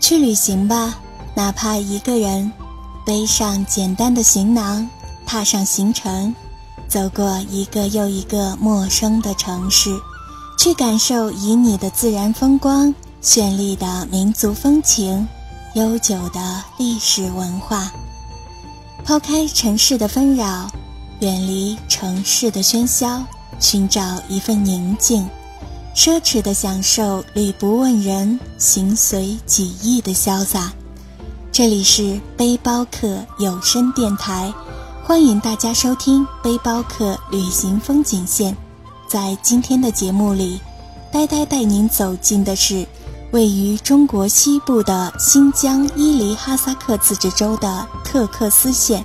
去旅行吧，哪怕一个人，背上简单的行囊，踏上行程，走过一个又一个陌生的城市，去感受旖旎的自然风光、绚丽的民族风情、悠久的历史文化。抛开城市的纷扰，远离城市的喧嚣，寻找一份宁静。奢侈的享受，礼不问人，行随己意的潇洒。这里是背包客有声电台，欢迎大家收听背包客旅行风景线。在今天的节目里，呆呆带您走进的是位于中国西部的新疆伊犁哈萨克自治州的特克斯县，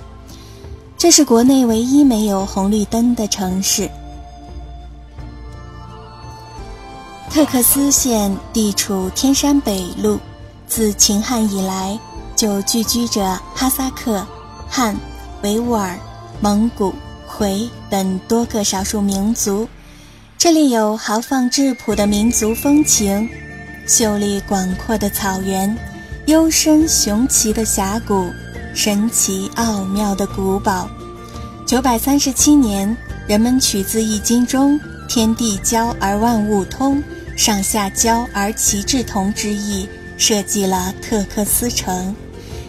这是国内唯一没有红绿灯的城市。特克斯县地处天山北麓，自秦汉以来就聚居着哈萨克、汉、维吾尔、蒙古、回等多个少数民族。这里有豪放质朴的民族风情，秀丽广阔的草原，幽深雄奇的峡谷，神奇奥妙的古堡。九百三十七年，人们取自《易经》中“天地交而万物通”。上下交而其志同之意，设计了特克斯城，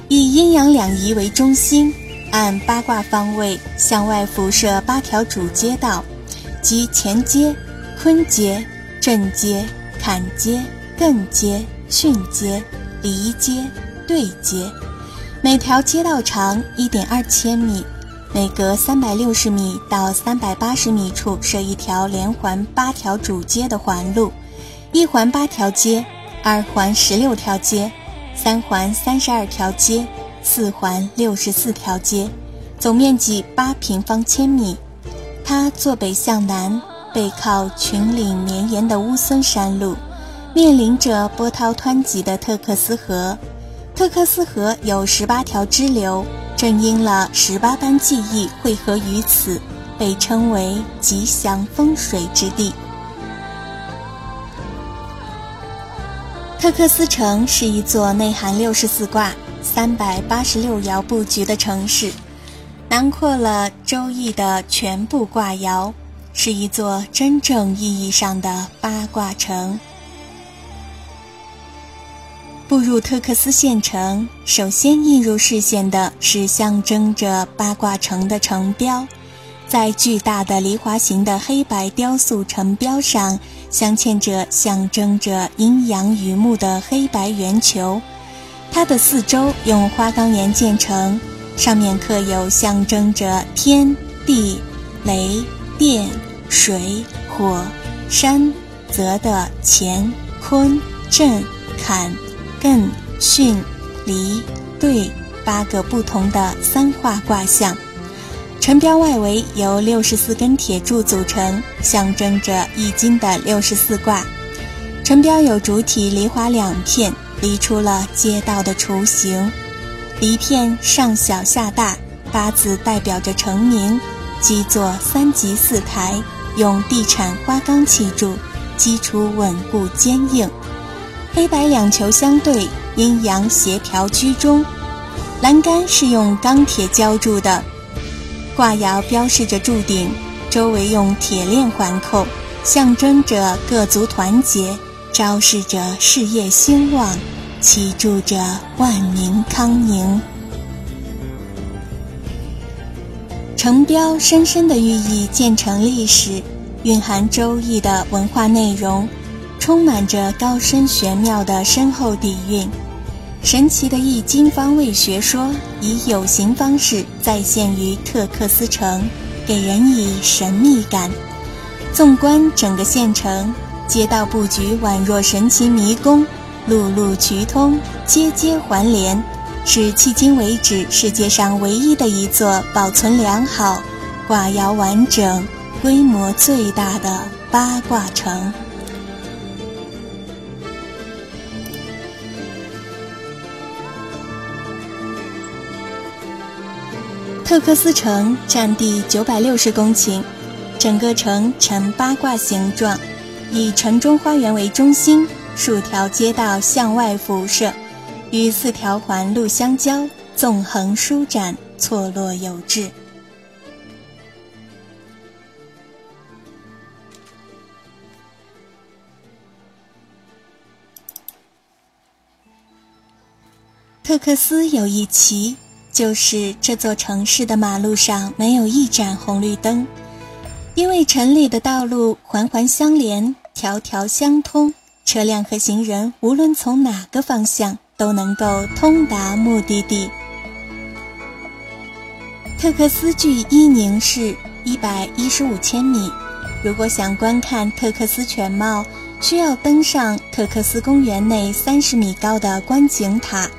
以阴阳两仪为中心，按八卦方位向外辐射八条主街道，即乾街、坤街、震街、坎街、艮街、巽街、离街、对街。每条街道长一点二千米，每隔三百六十米到三百八十米处设一条连环八条主街的环路。一环八条街，二环十六条街，三环三十二条街，四环六十四条街，总面积八平方千米。它坐北向南，背靠群岭绵延的乌孙山路，面临着波涛湍急的特克斯河。特克斯河有十八条支流，正因了十八般技艺汇合于此，被称为吉祥风水之地。特克斯城是一座内含六十四卦、三百八十六爻布局的城市，囊括了周易的全部卦爻，是一座真正意义上的八卦城。步入特克斯县城，首先映入视线的是象征着八卦城的城标，在巨大的梨花形的黑白雕塑城标上。镶嵌着象征着阴阳与木的黑白圆球，它的四周用花岗岩建成，上面刻有象征着天地、雷电、水火山泽的乾坤震坎艮巽离兑八个不同的三化卦象。城标外围由六十四根铁柱组成，象征着《易经》的六十四卦。城标有主体梨花两片，离出了街道的雏形。梨片上小下大，八字代表着成名。基座三级四台，用地产花岗砌筑，基础稳固坚硬。黑白两球相对，阴阳协调居中。栏杆是用钢铁浇筑的。挂窑标示着铸鼎，周围用铁链环扣，象征着各族团结，昭示着事业兴旺，祈祝着万民康宁。城标深深的寓意建成历史，蕴含周易的文化内容，充满着高深玄妙的深厚底蕴。神奇的易经方位学说以有形方式再现于特克斯城，给人以神秘感。纵观整个县城，街道布局宛若神奇迷宫，路路渠通，街街环连，是迄今为止世界上唯一的一座保存良好、卦爻完整、规模最大的八卦城。特克斯城占地九百六十公顷，整个城呈八卦形状，以城中花园为中心，数条街道向外辐射，与四条环路相交，纵横舒展，错落有致。特克斯有一奇，就是这座城市的马路上没有一盏红绿灯，因为城里的道路环环相连，条条相通，车辆和行人无论从哪个方向都能够通达目的地。特克斯距伊宁市一百一十五千米，如果想观看特克斯全貌，需要登上特克斯公园内三十米高的观景塔。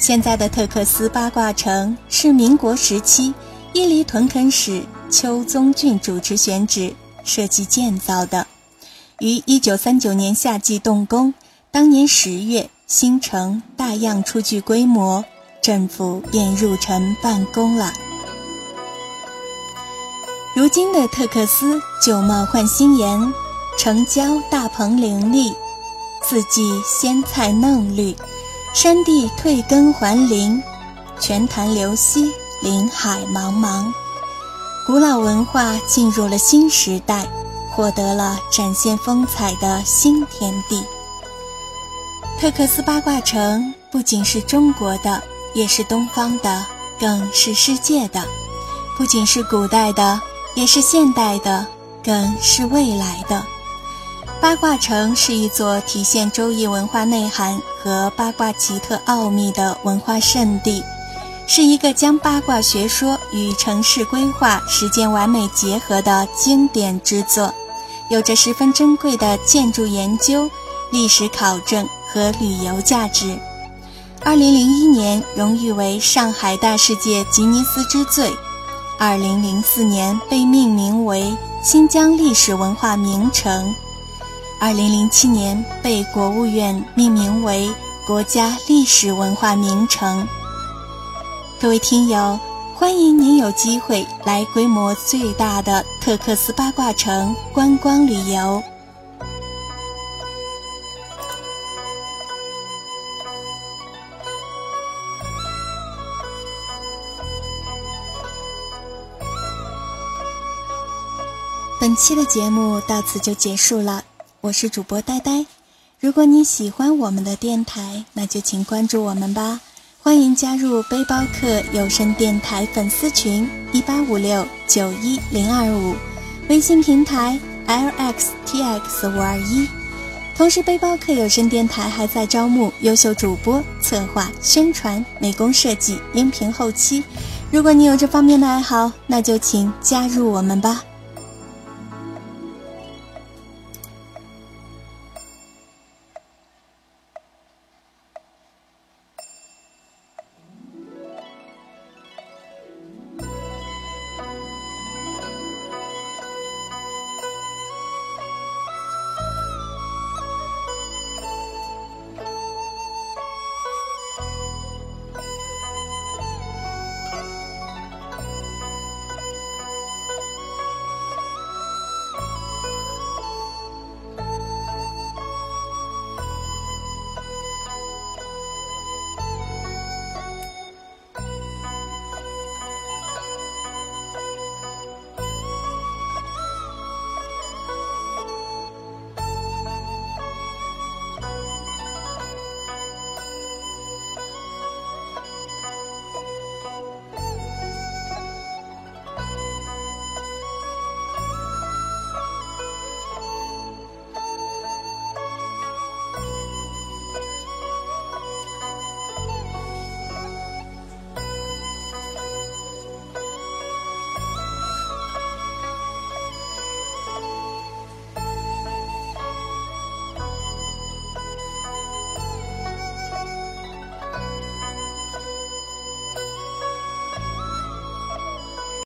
现在的特克斯八卦城是民国时期伊犁屯垦使邱宗俊主持选址设计建造的，于一九三九年夏季动工。当年十月，新城大样初具规模，政府便入城办公了。如今的特克斯旧貌换新颜，城郊大棚林立，四季鲜菜嫩绿。山地退耕还林，泉潭流溪，林海茫茫。古老文化进入了新时代，获得了展现风采的新天地。特克斯八卦城不仅是中国的，也是东方的，更是世界的；不仅是古代的，也是现代的，更是未来的。八卦城是一座体现周易文化内涵和八卦奇特奥秘的文化圣地，是一个将八卦学说与城市规划实践完美结合的经典之作，有着十分珍贵的建筑研究、历史考证和旅游价值。二零零一年荣誉为上海大世界吉尼斯之最，二零零四年被命名为新疆历史文化名城。二零零七年被国务院命名为国家历史文化名城。各位听友，欢迎您有机会来规模最大的特克斯八卦城观光旅游。本期的节目到此就结束了。我是主播呆呆，如果你喜欢我们的电台，那就请关注我们吧。欢迎加入背包客有声电台粉丝群一八五六九一零二五，微信平台 lxtx 五二一。同时，背包客有声电台还在招募优秀主播、策划、宣传、美工设计、音频后期。如果你有这方面的爱好，那就请加入我们吧。